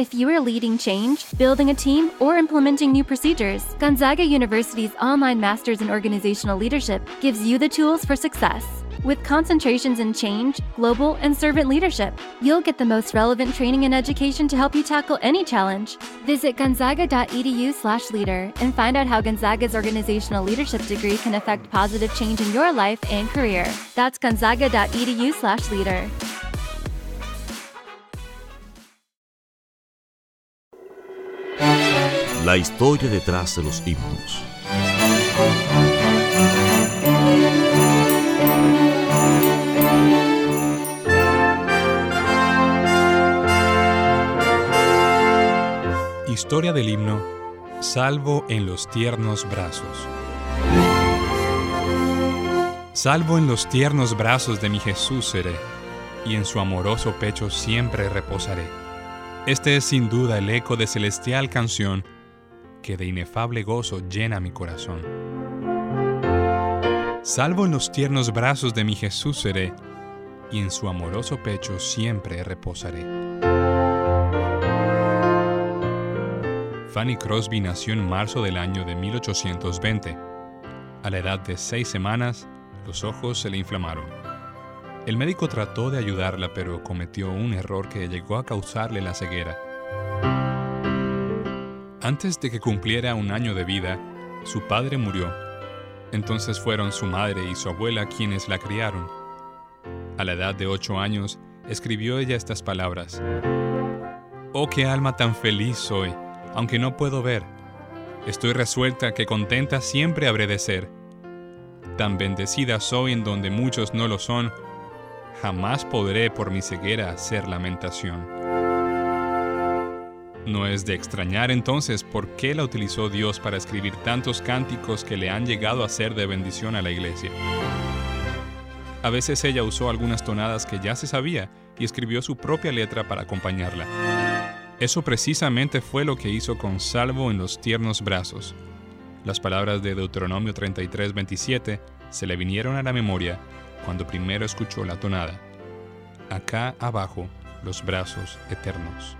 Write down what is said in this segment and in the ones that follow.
If you are leading change, building a team, or implementing new procedures, Gonzaga University's online Masters in Organizational Leadership gives you the tools for success. With concentrations in change, global, and servant leadership, you'll get the most relevant training and education to help you tackle any challenge. Visit gonzaga.edu/leader and find out how Gonzaga's organizational leadership degree can affect positive change in your life and career. That's gonzaga.edu/leader. La historia detrás de los himnos. Historia del himno Salvo en los tiernos brazos. Salvo en los tiernos brazos de mi Jesús seré, y en su amoroso pecho siempre reposaré. Este es sin duda el eco de celestial canción que de inefable gozo llena mi corazón. Salvo en los tiernos brazos de mi Jesús seré, y en su amoroso pecho siempre reposaré. Fanny Crosby nació en marzo del año de 1820. A la edad de seis semanas, los ojos se le inflamaron. El médico trató de ayudarla, pero cometió un error que llegó a causarle la ceguera. Antes de que cumpliera un año de vida, su padre murió. Entonces fueron su madre y su abuela quienes la criaron. A la edad de ocho años, escribió ella estas palabras. Oh, qué alma tan feliz soy, aunque no puedo ver. Estoy resuelta que contenta siempre habré de ser. Tan bendecida soy en donde muchos no lo son, jamás podré por mi ceguera hacer lamentación. No es de extrañar entonces por qué la utilizó Dios para escribir tantos cánticos que le han llegado a ser de bendición a la iglesia. A veces ella usó algunas tonadas que ya se sabía y escribió su propia letra para acompañarla. Eso precisamente fue lo que hizo con Salvo en los tiernos brazos. Las palabras de Deuteronomio 33:27 se le vinieron a la memoria cuando primero escuchó la tonada. Acá abajo, los brazos eternos.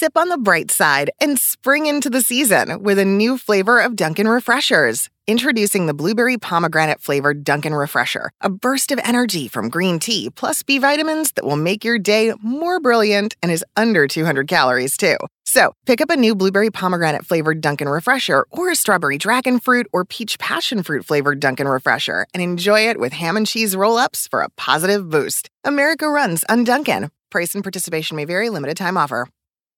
Sip on the bright side and spring into the season with a new flavor of Dunkin' Refreshers. Introducing the blueberry pomegranate flavored Dunkin' Refresher, a burst of energy from green tea plus B vitamins that will make your day more brilliant and is under 200 calories too. So pick up a new blueberry pomegranate flavored Dunkin' Refresher or a strawberry dragon fruit or peach passion fruit flavored Dunkin' Refresher and enjoy it with ham and cheese roll ups for a positive boost. America runs on Dunkin'. Price and participation may vary, limited time offer.